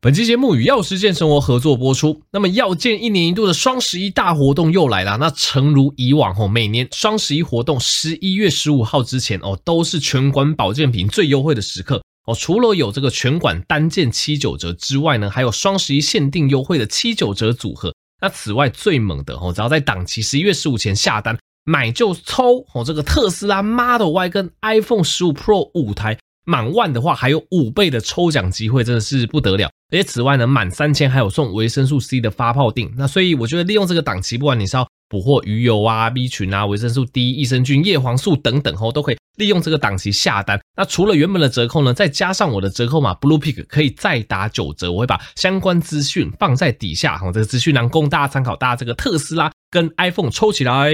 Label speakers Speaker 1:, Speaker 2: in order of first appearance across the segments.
Speaker 1: 本期节目与药师健生活合作播出。那么药健一年一度的双十一大活动又来了。那诚如以往哦，每年双十一活动十一月十五号之前哦，都是全馆保健品最优惠的时刻哦。除了有这个全馆单件七九折之外呢，还有双十一限定优惠的七九折组合。那此外最猛的哦，只要在档期十一月十五前下单买就抽哦，这个特斯拉 Model Y 跟 iPhone 十五 Pro 五台。满万的话，还有五倍的抽奖机会，真的是不得了。而且此外呢，满三千还有送维生素 C 的发泡錠。那所以我觉得利用这个档期，不管你是要补货鱼油啊、B 群啊、维生素 D、益生菌、叶黄素等等哦，都可以利用这个档期下单。那除了原本的折扣呢，再加上我的折扣码 Bluepick 可以再打九折。我会把相关资讯放在底下哈，这个资讯栏供大家参考。大家这个特斯拉跟 iPhone 抽起来。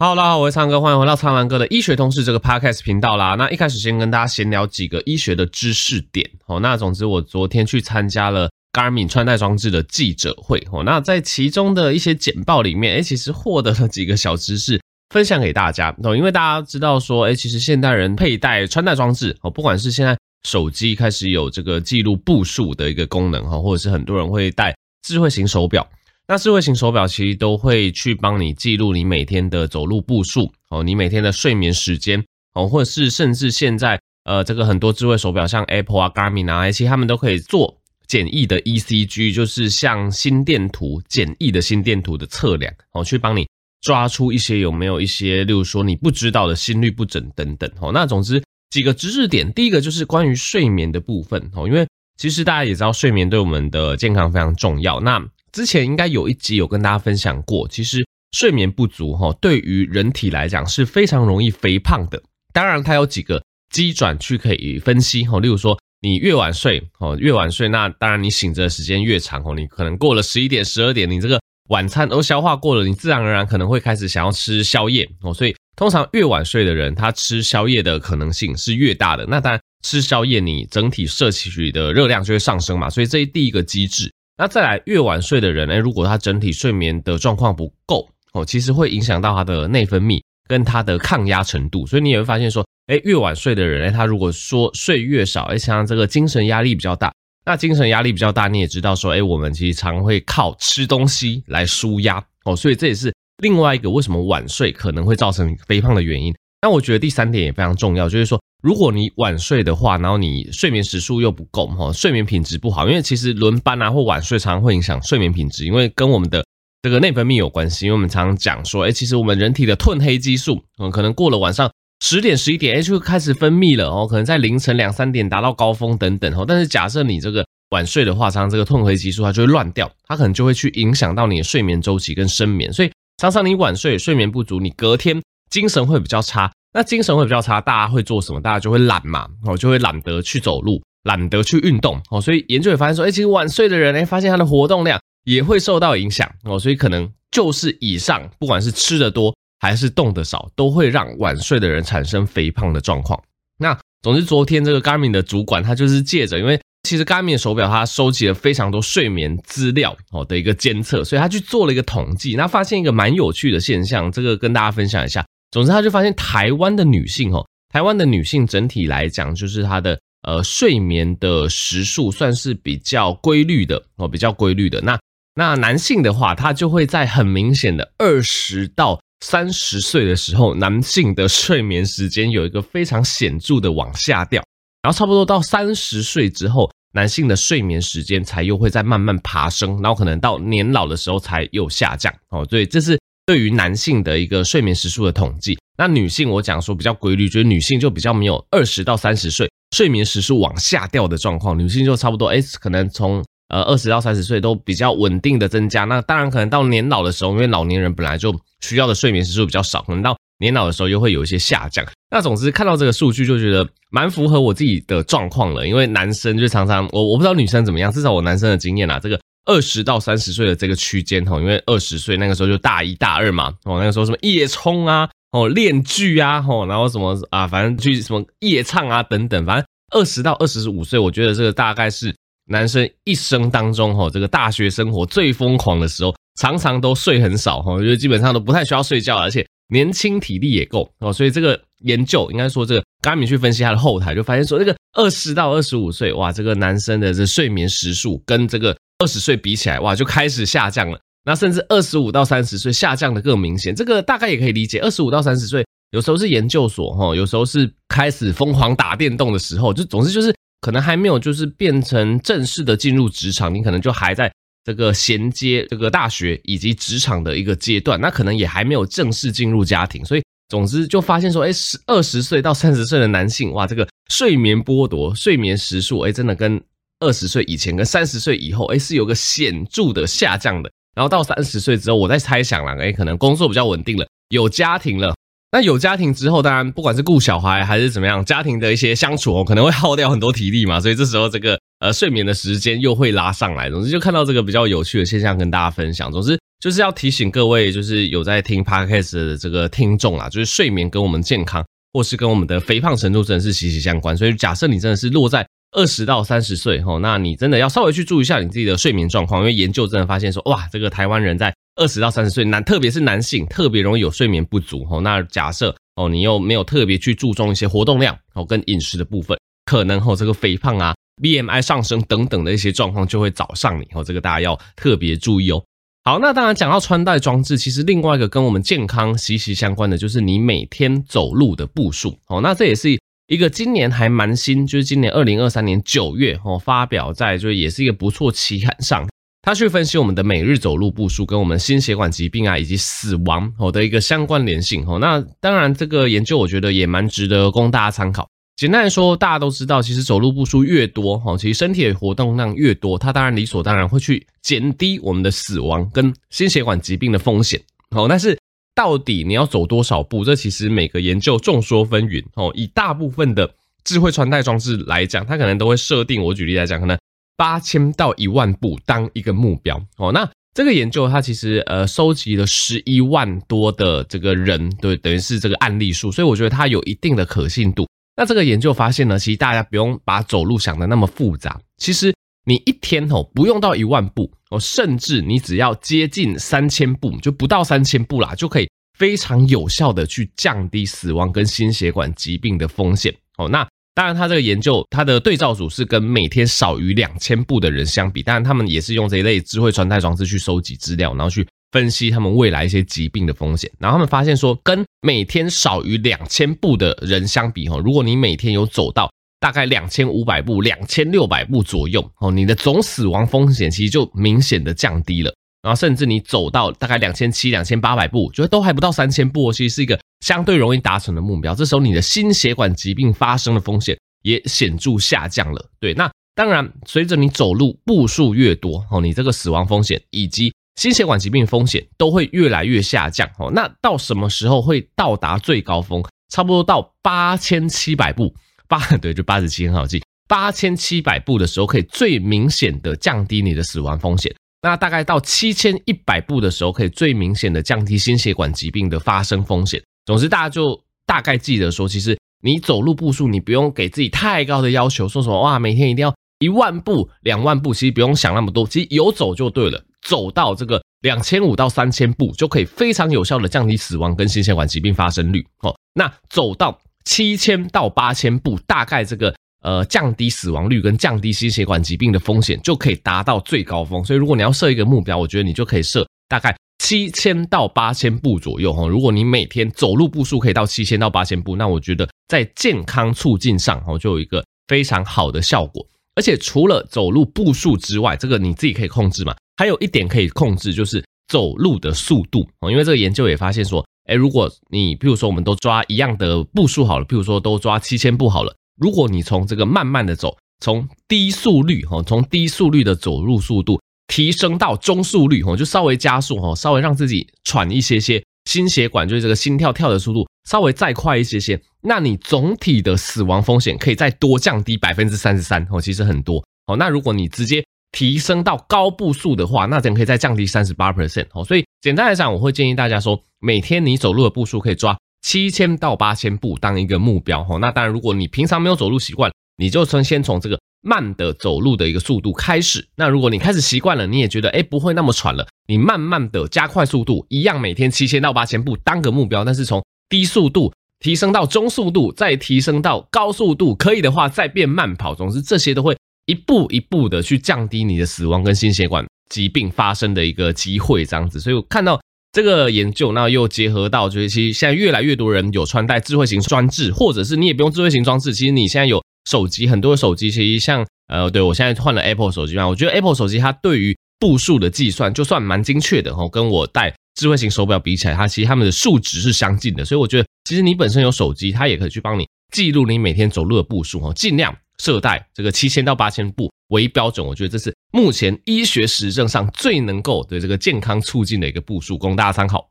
Speaker 1: 好，大家好，我是苍哥，欢迎回到苍蓝鸽的医学通识这个 podcast 频道啦。那一开始先跟大家闲聊几个医学的知识点。哦，那总之我昨天去参加了 Garmin 穿戴装置的记者会。哦，那在其中的一些简报里面，诶，其实获得了几个小知识分享给大家。哦，因为大家知道说，诶，其实现代人佩戴穿戴装置，哦，不管是现在手机开始有这个记录步数的一个功能，哈，或者是很多人会戴智慧型手表。那智慧型手表其实都会去帮你记录你每天的走路步数哦，你每天的睡眠时间哦，或者是甚至现在呃，这个很多智慧手表像 Apple 啊、Garmin 啊，其实他们都可以做简易的 ECG，就是像心电图简易的心电图的测量哦，去帮你抓出一些有没有一些，例如说你不知道的心率不整等等哦。那总之几个知识点，第一个就是关于睡眠的部分哦，因为其实大家也知道睡眠对我们的健康非常重要。那之前应该有一集有跟大家分享过，其实睡眠不足哈，对于人体来讲是非常容易肥胖的。当然，它有几个机转去可以分析哈，例如说你越晚睡哦，越晚睡，那当然你醒着的时间越长哦，你可能过了十一点、十二点，你这个晚餐都消化过了，你自然而然可能会开始想要吃宵夜哦。所以通常越晚睡的人，他吃宵夜的可能性是越大的。那当然吃宵夜，你整体摄取的热量就会上升嘛。所以这是第一个机制。那再来，越晚睡的人，诶，如果他整体睡眠的状况不够哦，其实会影响到他的内分泌跟他的抗压程度，所以你也会发现说，诶，越晚睡的人，诶，他如果说睡越少，诶，像这个精神压力比较大，那精神压力比较大，你也知道说，诶，我们其实常会靠吃东西来舒压哦，所以这也是另外一个为什么晚睡可能会造成肥胖的原因。那我觉得第三点也非常重要，就是说，如果你晚睡的话，然后你睡眠时数又不够哈，睡眠品质不好，因为其实轮班啊或晚睡常常会影响睡眠品质，因为跟我们的这个内分泌有关系。因为我们常常讲说，哎，其实我们人体的褪黑激素，嗯，可能过了晚上十点十一点，哎，就会开始分泌了哦，可能在凌晨两三点达到高峰等等哦。但是假设你这个晚睡的话，常常这个褪黑激素它就会乱掉，它可能就会去影响到你的睡眠周期跟深眠，所以常常你晚睡睡眠不足，你隔天。精神会比较差，那精神会比较差，大家会做什么？大家就会懒嘛，哦，就会懒得去走路，懒得去运动，哦，所以研究也发现说，哎，其实晚睡的人，哎，发现他的活动量也会受到影响，哦，所以可能就是以上，不管是吃的多还是动的少，都会让晚睡的人产生肥胖的状况。那总之，昨天这个 Garmin 的主管他就是借着，因为其实 Garmin 手表它收集了非常多睡眠资料哦的一个监测，所以他去做了一个统计，那发现一个蛮有趣的现象，这个跟大家分享一下。总之，他就发现台湾的女性，哦，台湾的女性整体来讲，就是她的呃睡眠的时数算是比较规律的哦，比较规律的。那那男性的话，他就会在很明显的二十到三十岁的时候，男性的睡眠时间有一个非常显著的往下掉，然后差不多到三十岁之后，男性的睡眠时间才又会再慢慢爬升，然后可能到年老的时候才又下降哦。所以，这是。对于男性的一个睡眠时数的统计，那女性我讲说比较规律，觉得女性就比较没有二十到三十岁睡眠时数往下掉的状况，女性就差不多，哎，可能从呃二十到三十岁都比较稳定的增加。那当然可能到年老的时候，因为老年人本来就需要的睡眠时数比较少，可能到年老的时候又会有一些下降。那总之看到这个数据就觉得蛮符合我自己的状况了，因为男生就常常我我不知道女生怎么样，至少我男生的经验啊，这个。二十到三十岁的这个区间哈，因为二十岁那个时候就大一大二嘛，哦，那个时候什么夜冲啊，哦，练剧啊，哦，然后什么啊，反正去什么夜唱啊等等，反正二十到二十五岁，我觉得这个大概是男生一生当中哈，这个大学生活最疯狂的时候，常常都睡很少哈，我觉得基本上都不太需要睡觉，而且年轻体力也够哦，所以这个研究应该说这个。刚才你去分析他的后台，就发现说，这个二十到二十五岁，哇，这个男生的这睡眠时数跟这个二十岁比起来，哇，就开始下降了。那甚至二十五到三十岁下降的更明显。这个大概也可以理解，二十五到三十岁，有时候是研究所哈，有时候是开始疯狂打电动的时候，就总之就是可能还没有就是变成正式的进入职场，你可能就还在这个衔接这个大学以及职场的一个阶段，那可能也还没有正式进入家庭，所以。总之就发现说，哎，十二十岁到三十岁的男性，哇，这个睡眠剥夺、睡眠时数，哎，真的跟二十岁以前跟三十岁以后，哎，是有个显著的下降的。然后到三十岁之后，我在猜想了，哎，可能工作比较稳定了，有家庭了。那有家庭之后，当然不管是顾小孩还是怎么样，家庭的一些相处哦，可能会耗掉很多体力嘛，所以这时候这个呃睡眠的时间又会拉上来。总之就看到这个比较有趣的现象跟大家分享。总之。就是要提醒各位，就是有在听 Podcast 的这个听众啊，就是睡眠跟我们健康，或是跟我们的肥胖程度真的是息息相关。所以假设你真的是落在二十到三十岁吼，那你真的要稍微去注意一下你自己的睡眠状况，因为研究真的发现说，哇，这个台湾人在二十到三十岁男，特别是男性，特别容易有睡眠不足吼。那假设哦，你又没有特别去注重一些活动量哦跟饮食的部分，可能吼这个肥胖啊、BMI 上升等等的一些状况就会找上你哦。这个大家要特别注意哦。好，那当然讲到穿戴装置，其实另外一个跟我们健康息息相关的，就是你每天走路的步数。哦，那这也是一个今年还蛮新，就是今年二零二三年九月哦发表在，就是也是一个不错期刊上，他去分析我们的每日走路步数跟我们心血管疾病啊以及死亡哦的一个相关联性。哦，那当然这个研究我觉得也蛮值得供大家参考。简单来说，大家都知道，其实走路步数越多，哈，其实身体的活动量越多，它当然理所当然会去减低我们的死亡跟心血管疾病的风险。哦，但是到底你要走多少步？这其实每个研究众说纷纭。哦，以大部分的智慧穿戴装置来讲，它可能都会设定，我举例来讲，可能八千到一万步当一个目标。哦，那这个研究它其实呃收集了十一万多的这个人，对，等于是这个案例数，所以我觉得它有一定的可信度。那这个研究发现呢，其实大家不用把走路想的那么复杂。其实你一天哦，不用到一万步哦，甚至你只要接近三千步，就不到三千步啦，就可以非常有效的去降低死亡跟心血管疾病的风险哦。那当然，他这个研究他的对照组是跟每天少于两千步的人相比，当然他们也是用这一类智慧穿戴装置去收集资料，然后去。分析他们未来一些疾病的风险，然后他们发现说，跟每天少于两千步的人相比，哈，如果你每天有走到大概两千五百步、两千六百步左右，哦，你的总死亡风险其实就明显的降低了。然后甚至你走到大概两千七、两千八百步，觉得都还不到三千步，其实是一个相对容易达成的目标。这时候你的心血管疾病发生的风险也显著下降了。对，那当然随着你走路步数越多，哦，你这个死亡风险以及心血管疾病风险都会越来越下降哦。那到什么时候会到达最高峰？差不多到八千七百步，八 对，就八十七很好记。八千七百步的时候，可以最明显的降低你的死亡风险。那大概到七千一百步的时候，可以最明显的降低心血管疾病的发生风险。总之，大家就大概记得说，其实你走路步数，你不用给自己太高的要求，说什么哇，每天一定要一万步、两万步，其实不用想那么多，其实有走就对了。走到这个两千五到三千步，就可以非常有效的降低死亡跟心血管疾病发生率哦。那走到七千到八千步，大概这个呃降低死亡率跟降低心血管疾病的风险就可以达到最高峰。所以如果你要设一个目标，我觉得你就可以设大概七千到八千步左右哦。如果你每天走路步数可以到七千到八千步，那我觉得在健康促进上哦就有一个非常好的效果。而且除了走路步数之外，这个你自己可以控制嘛。还有一点可以控制，就是走路的速度哦。因为这个研究也发现说，诶，如果你，譬如说，我们都抓一样的步数好了，譬如说都抓七千步好了。如果你从这个慢慢的走，从低速率哈，从低速率的走路速度提升到中速率哈，就稍微加速哈，稍微让自己喘一些些，心血管就是这个心跳跳的速度稍微再快一些些，那你总体的死亡风险可以再多降低百分之三十三哦，其实很多哦。那如果你直接提升到高步数的话，那怎可以再降低三十八 percent 哦。所以简单来讲，我会建议大家说，每天你走路的步数可以抓七千到八千步当一个目标哦。那当然，如果你平常没有走路习惯，你就从先从这个慢的走路的一个速度开始。那如果你开始习惯了，你也觉得诶不会那么喘了，你慢慢的加快速度，一样每天七千到八千步当个目标，但是从低速度提升到中速度，再提升到高速度，可以的话再变慢跑。总之这些都会。一步一步的去降低你的死亡跟心血管疾病发生的一个机会，这样子。所以我看到这个研究，那又结合到，就是其实现在越来越多人有穿戴智慧型装置，或者是你也不用智慧型装置，其实你现在有手机，很多的手机其实像呃，对我现在换了 Apple 手机嘛，我觉得 Apple 手机它对于步数的计算就算蛮精确的哈，跟我戴智慧型手表比起来，它其实它们的数值是相近的。所以我觉得其实你本身有手机，它也可以去帮你记录你每天走路的步数哈，尽量。射带这个七千到八千步为标准，我觉得这是目前医学实证上最能够对这个健康促进的一个步数，供大家参考。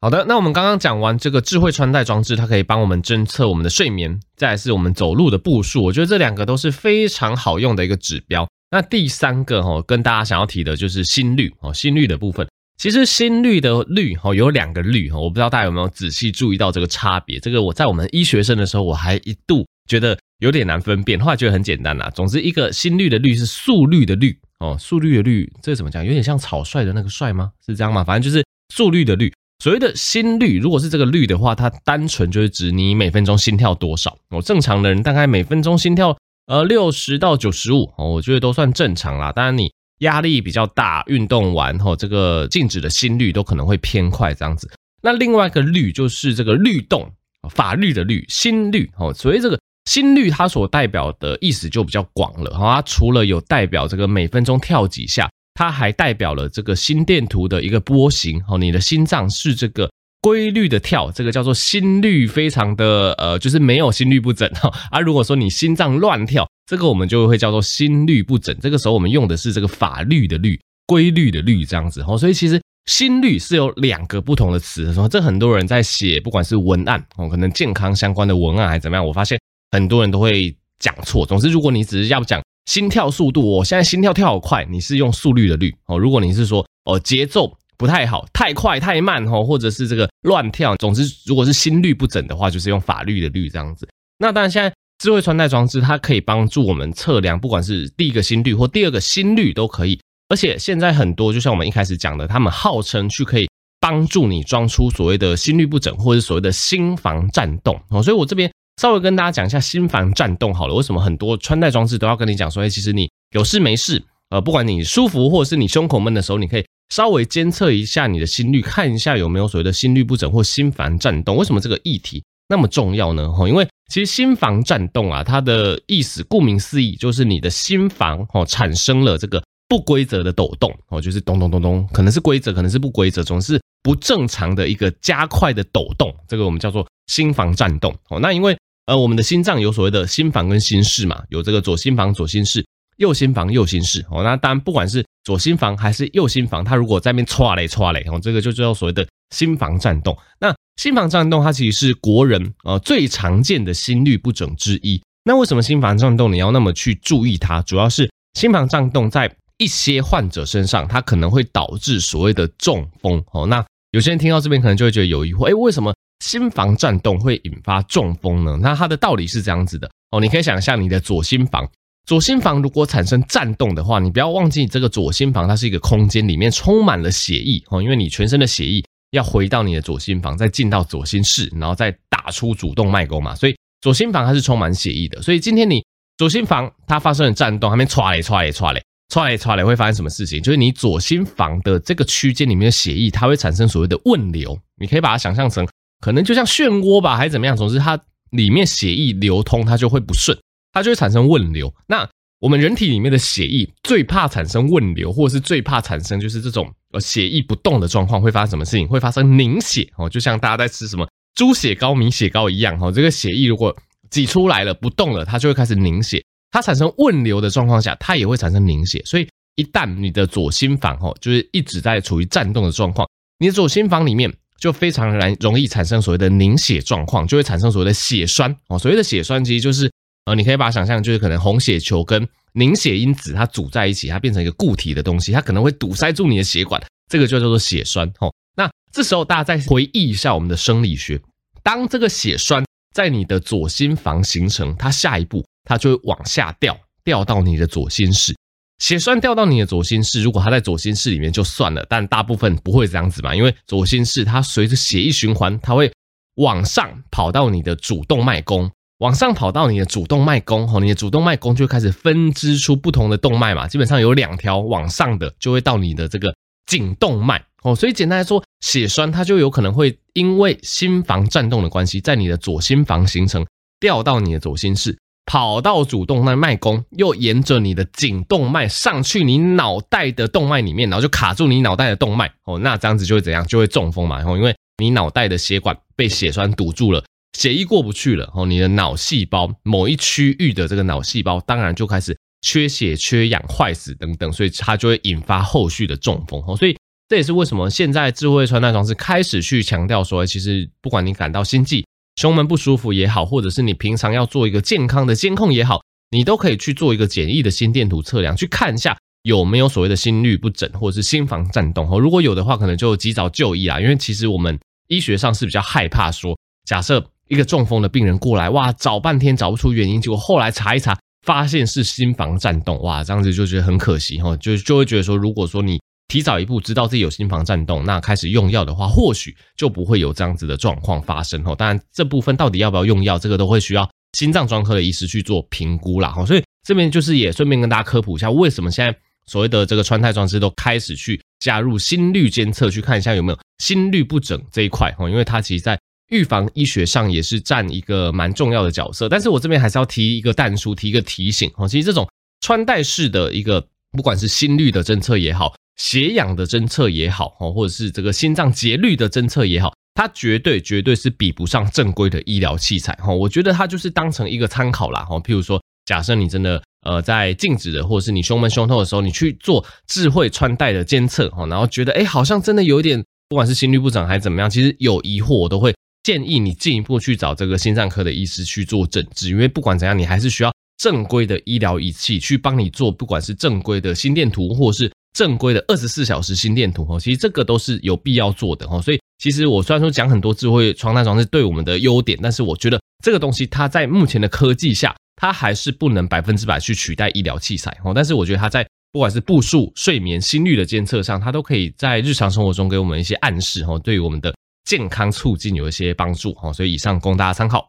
Speaker 1: 好的，那我们刚刚讲完这个智慧穿戴装置，它可以帮我们侦测我们的睡眠，再来是我们走路的步数，我觉得这两个都是非常好用的一个指标。那第三个哈，跟大家想要提的就是心率哦，心率的部分，其实心率的率哈有两个率哈，我不知道大家有没有仔细注意到这个差别。这个我在我们医学生的时候，我还一度觉得。有点难分辨，后来觉得很简单啦。总之，一个心率的率是速率的率哦，速率的率，这怎么讲？有点像草率的那个率吗？是这样吗？反正就是速率的率。所谓的心率，如果是这个率的话，它单纯就是指你每分钟心跳多少。哦，正常的人大概每分钟心跳呃六十到九十五哦，我觉得都算正常啦。当然你压力比较大，运动完后这个静止的心率都可能会偏快这样子。那另外一个率就是这个律动，法律的律，心率哦，所以这个。心率它所代表的意思就比较广了，它除了有代表这个每分钟跳几下，它还代表了这个心电图的一个波形。哦，你的心脏是这个规律的跳，这个叫做心率非常的呃，就是没有心律不整哈。而如果说你心脏乱跳，这个我们就会叫做心律不整。这个时候我们用的是这个法律的律，规律的律这样子。哦，所以其实心率是有两个不同的词。说这很多人在写，不管是文案哦，可能健康相关的文案还是怎么样，我发现。很多人都会讲错。总之，如果你只是要讲心跳速度，我现在心跳跳好快，你是用速率的率哦。如果你是说哦节奏不太好，太快太慢哦，或者是这个乱跳，总之如果是心律不整的话，就是用法律的律这样子。那当然，现在智慧穿戴装置它可以帮助我们测量，不管是第一个心率或第二个心率都可以。而且现在很多，就像我们一开始讲的，他们号称去可以帮助你装出所谓的心律不整，或者所谓的心房颤动哦。所以我这边。稍微跟大家讲一下心房颤动好了，为什么很多穿戴装置都要跟你讲说，哎，其实你有事没事，呃，不管你舒服或者是你胸口闷的时候，你可以稍微监测一下你的心率，看一下有没有所谓的心律不整或心房颤动。为什么这个议题那么重要呢？哈，因为其实心房颤动啊，它的意思顾名思义就是你的心房哦产生了这个不规则的抖动哦，就是咚咚咚咚，可能是规则，可能是不规则，总是不正常的一个加快的抖动，这个我们叫做心房颤动哦。那因为呃，我们的心脏有所谓的心房跟心室嘛，有这个左心房、左心室，右心房、右心室。哦，那当然，不管是左心房还是右心房，它如果在那边唰嘞唰嘞，哦，这个就叫所谓的心房颤动。那心房颤动，它其实是国人呃最常见的心律不整之一。那为什么心房颤动你要那么去注意它？主要是心房颤动在一些患者身上，它可能会导致所谓的中风。哦，那有些人听到这边可能就会觉得有疑惑，诶，为什么？心房颤动会引发中风呢？那它的道理是这样子的哦，你可以想象你的左心房，左心房如果产生颤动的话，你不要忘记这个左心房它是一个空间，里面充满了血液哦，因为你全身的血液要回到你的左心房，再进到左心室，然后再打出主动脉沟嘛，所以左心房它是充满血液的。所以今天你左心房它发生了颤动，它没唰嘞唰嘞唰嘞唰嘞唰嘞，会发生什么事情？就是你左心房的这个区间里面的血液，它会产生所谓的问流，你可以把它想象成。可能就像漩涡吧，还是怎么样？总之，它里面血液流通，它就会不顺，它就会产生问流。那我们人体里面的血液最怕产生问流，或者是最怕产生就是这种呃血液不动的状况，会发生什么事情？会发生凝血哦，就像大家在吃什么猪血糕、米血糕一样哈。这个血液如果挤出来了不动了，它就会开始凝血。它产生问流的状况下，它也会产生凝血。所以一旦你的左心房哈，就是一直在处于颤动的状况，你的左心房里面。就非常难容易产生所谓的凝血状况，就会产生所谓的血栓哦。所谓的血栓其实就是呃，你可以把它想象就是可能红血球跟凝血因子它组在一起，它变成一个固体的东西，它可能会堵塞住你的血管，这个就叫做血栓。哦，那这时候大家再回忆一下我们的生理学，当这个血栓在你的左心房形成，它下一步它就会往下掉，掉到你的左心室。血栓掉到你的左心室，如果它在左心室里面就算了，但大部分不会这样子嘛，因为左心室它随着血液循环，它会往上跑到你的主动脉宫，往上跑到你的主动脉宫，吼，你的主动脉宫就开始分支出不同的动脉嘛，基本上有两条往上的就会到你的这个颈动脉，哦，所以简单来说，血栓它就有可能会因为心房颤动的关系，在你的左心房形成，掉到你的左心室。跑到主动脉脉宫，又沿着你的颈动脉上去你脑袋的动脉里面，然后就卡住你脑袋的动脉哦，那这样子就会怎样？就会中风嘛。然后因为你脑袋的血管被血栓堵住了，血液过不去了，哦，你的脑细胞某一区域的这个脑细胞当然就开始缺血、缺氧、坏死等等，所以它就会引发后续的中风哦。所以这也是为什么现在智慧穿戴装置开始去强调说，其实不管你感到心悸。胸闷不舒服也好，或者是你平常要做一个健康的监控也好，你都可以去做一个简易的心电图测量，去看一下有没有所谓的心律不整或者是心房颤动。如果有的话，可能就及早就医啦。因为其实我们医学上是比较害怕说，假设一个中风的病人过来，哇，找半天找不出原因，结果后来查一查，发现是心房颤动，哇，这样子就觉得很可惜哈，就就会觉得说，如果说你。提早一步知道自己有心房颤动，那开始用药的话，或许就不会有这样子的状况发生哦。当然，这部分到底要不要用药，这个都会需要心脏专科的医师去做评估啦。哈所以这边就是也顺便跟大家科普一下，为什么现在所谓的这个穿戴装置都开始去加入心率监测，去看一下有没有心律不整这一块哦。因为它其实在预防医学上也是占一个蛮重要的角色。但是我这边还是要提一个但书，提一个提醒哦。其实这种穿戴式的一个，不管是心率的侦测也好。血氧的侦测也好，或者是这个心脏节律的侦测也好，它绝对绝对是比不上正规的医疗器材哈。我觉得它就是当成一个参考啦哈。譬如说，假设你真的呃在静止的，或者是你胸闷胸痛的时候，你去做智慧穿戴的监测哈，然后觉得哎好像真的有一点，不管是心率不整还是怎么样，其实有疑惑，我都会建议你进一步去找这个心脏科的医师去做诊治，因为不管怎样，你还是需要正规的医疗仪器去帮你做，不管是正规的心电图，或是。正规的二十四小时心电图哦，其实这个都是有必要做的哦。所以其实我虽然说讲很多智慧穿戴装置对我们的优点，但是我觉得这个东西它在目前的科技下，它还是不能百分之百去取代医疗器材哦。但是我觉得它在不管是步数、睡眠、心率的监测上，它都可以在日常生活中给我们一些暗示哦，对于我们的健康促进有一些帮助哦。所以以上供大家参考。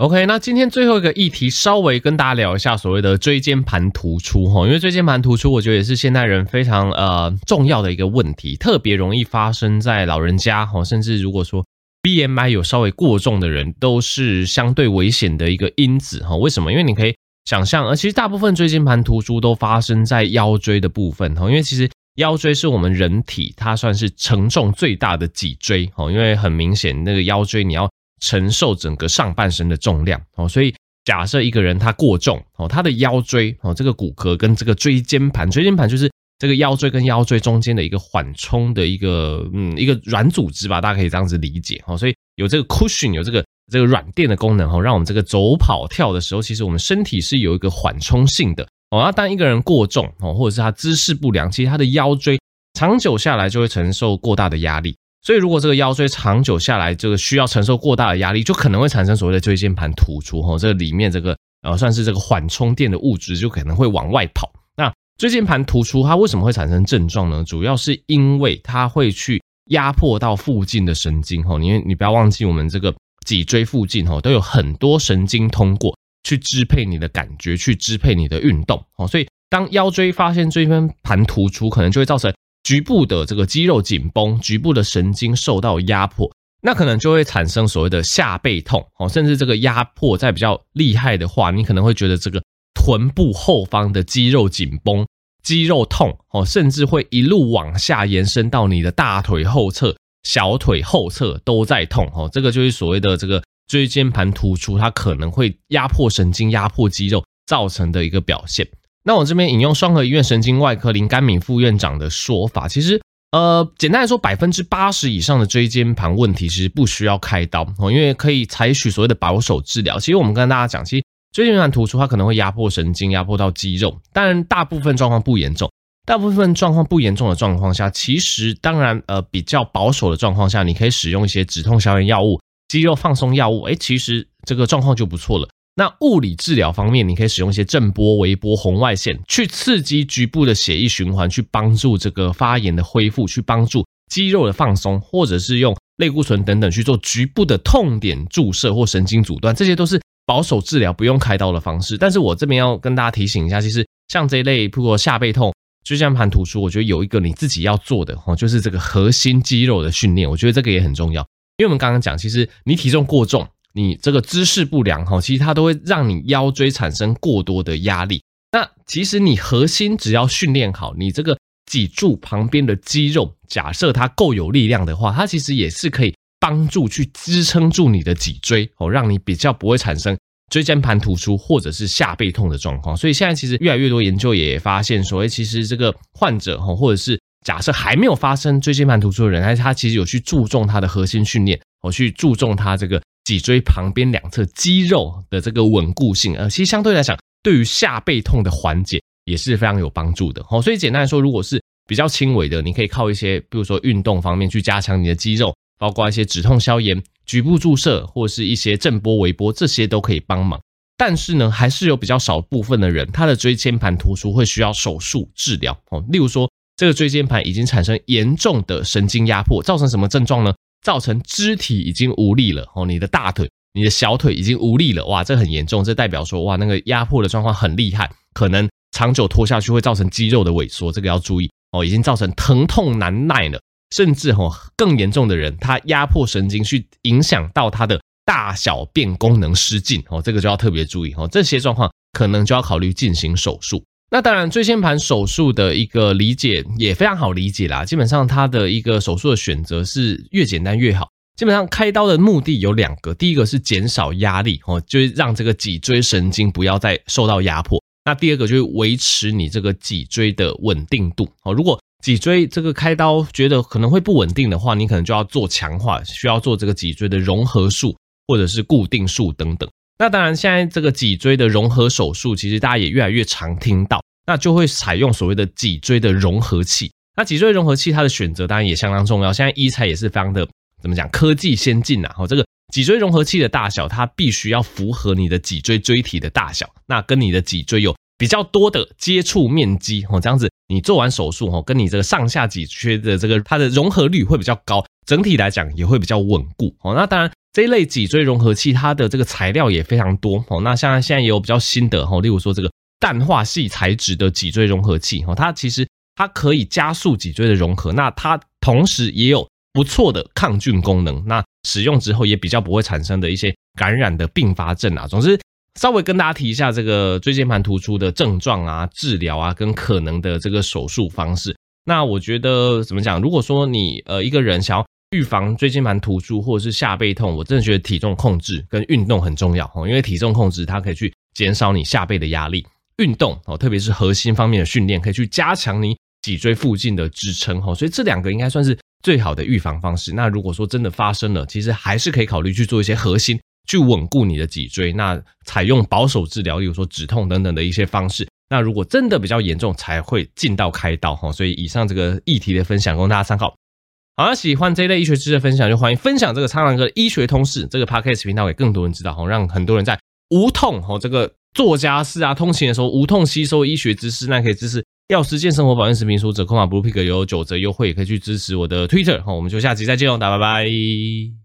Speaker 1: OK，那今天最后一个议题，稍微跟大家聊一下所谓的椎间盘突出哈，因为椎间盘突出，我觉得也是现代人非常呃重要的一个问题，特别容易发生在老人家哈，甚至如果说 BMI 有稍微过重的人，都是相对危险的一个因子哈。为什么？因为你可以想象，呃，其实大部分椎间盘突出都发生在腰椎的部分哈，因为其实腰椎是我们人体它算是承重最大的脊椎哈，因为很明显那个腰椎你要。承受整个上半身的重量哦，所以假设一个人他过重哦，他的腰椎哦，这个骨骼跟这个椎间盘，椎间盘就是这个腰椎跟腰椎中间的一个缓冲的一个嗯一个软组织吧，大家可以这样子理解哦。所以有这个 cushion，有这个这个软垫的功能哦，让我们这个走跑跳的时候，其实我们身体是有一个缓冲性的哦。那当一个人过重哦，或者是他姿势不良，其实他的腰椎长久下来就会承受过大的压力。所以，如果这个腰椎长久下来，这个需要承受过大的压力，就可能会产生所谓的椎间盘突出。哈，这个里面这个呃，算是这个缓冲垫的物质，就可能会往外跑。那椎间盘突出它为什么会产生症状呢？主要是因为它会去压迫到附近的神经。哈，因为你不要忘记，我们这个脊椎附近哈都有很多神经通过去支配你的感觉，去支配你的运动。哦，所以当腰椎发现椎间盘突出，可能就会造成。局部的这个肌肉紧绷，局部的神经受到压迫，那可能就会产生所谓的下背痛哦，甚至这个压迫在比较厉害的话，你可能会觉得这个臀部后方的肌肉紧绷、肌肉痛哦，甚至会一路往下延伸到你的大腿后侧、小腿后侧都在痛哦，这个就是所谓的这个椎间盘突出，它可能会压迫神经、压迫肌肉造成的一个表现。那我这边引用双和医院神经外科林甘敏副院长的说法，其实，呃，简单来说，百分之八十以上的椎间盘问题其实不需要开刀哦，因为可以采取所谓的保守治疗。其实我们跟大家讲，其实椎间盘突出它可能会压迫神经，压迫到肌肉，当然大部分状况不严重。大部分状况不严重的状况下，其实当然呃比较保守的状况下，你可以使用一些止痛消炎药物、肌肉放松药物，诶，其实这个状况就不错了。那物理治疗方面，你可以使用一些震波、微波、红外线去刺激局部的血液循环，去帮助这个发炎的恢复，去帮助肌肉的放松，或者是用类固醇等等去做局部的痛点注射或神经阻断，这些都是保守治疗不用开刀的方式。但是我这边要跟大家提醒一下，其实像这一类，譬如下背痛。椎间盘突出，我觉得有一个你自己要做的哦，就是这个核心肌肉的训练，我觉得这个也很重要。因为我们刚刚讲，其实你体重过重，你这个姿势不良哈，其实它都会让你腰椎产生过多的压力。那其实你核心只要训练好，你这个脊柱旁边的肌肉，假设它够有力量的话，它其实也是可以帮助去支撑住你的脊椎哦，让你比较不会产生。椎间盘突出或者是下背痛的状况，所以现在其实越来越多研究也发现说，诶，其实这个患者哈，或者是假设还没有发生椎间盘突出的人，他他其实有去注重他的核心训练，我去注重他这个脊椎旁边两侧肌肉的这个稳固性，呃，其实相对来讲，对于下背痛的缓解也是非常有帮助的。哦，所以简单来说，如果是比较轻微的，你可以靠一些，比如说运动方面去加强你的肌肉，包括一些止痛消炎。局部注射或是一些震波、微波，这些都可以帮忙。但是呢，还是有比较少部分的人，他的椎间盘突出会需要手术治疗哦。例如说，这个椎间盘已经产生严重的神经压迫，造成什么症状呢？造成肢体已经无力了哦，你的大腿、你的小腿已经无力了。哇，这很严重，这代表说哇，那个压迫的状况很厉害，可能长久拖下去会造成肌肉的萎缩，这个要注意哦。已经造成疼痛难耐了。甚至吼更严重的人，他压迫神经去影响到他的大小便功能失禁哦，这个就要特别注意哦。这些状况可能就要考虑进行手术。那当然，椎间盘手术的一个理解也非常好理解啦。基本上，它的一个手术的选择是越简单越好。基本上，开刀的目的有两个，第一个是减少压力哦，就是让这个脊椎神经不要再受到压迫。那第二个就是维持你这个脊椎的稳定度哦。如果脊椎这个开刀觉得可能会不稳定的话，你可能就要做强化，需要做这个脊椎的融合术或者是固定术等等。那当然，现在这个脊椎的融合手术，其实大家也越来越常听到，那就会采用所谓的脊椎的融合器。那脊椎融合器它的选择当然也相当重要，现在医材也是非常的怎么讲，科技先进呐。哦，这个脊椎融合器的大小，它必须要符合你的脊椎椎体的大小，那跟你的脊椎有比较多的接触面积哦，这样子。你做完手术哦，跟你这个上下脊椎的这个它的融合率会比较高，整体来讲也会比较稳固哦。那当然这一类脊椎融合器它的这个材料也非常多哦。那像现在也有比较新的哈，例如说这个氮化系材质的脊椎融合器哦，它其实它可以加速脊椎的融合，那它同时也有不错的抗菌功能。那使用之后也比较不会产生的一些感染的并发症啊。总之。稍微跟大家提一下这个椎间盘突出的症状啊、治疗啊，跟可能的这个手术方式。那我觉得怎么讲？如果说你呃一个人想要预防椎间盘突出或者是下背痛，我真的觉得体重控制跟运动很重要哦，因为体重控制它可以去减少你下背的压力，运动哦，特别是核心方面的训练，可以去加强你脊椎附近的支撑哦，所以这两个应该算是最好的预防方式。那如果说真的发生了，其实还是可以考虑去做一些核心。去稳固你的脊椎，那采用保守治疗，比如说止痛等等的一些方式。那如果真的比较严重，才会进到开刀哈。所以以上这个议题的分享供大家参考。好，那喜欢这一类医学知识的分享，就欢迎分享这个苍狼哥的医学通识这个 podcast 频道给更多人知道哈，让很多人在无痛哈这个做家事啊、通勤的时候无痛吸收医学知识。那可以支持药师健生活保健食品书折扣码 Blue Pick 有九折优惠，也可以去支持我的 Twitter 好。我们就下集再见喽，大家拜拜。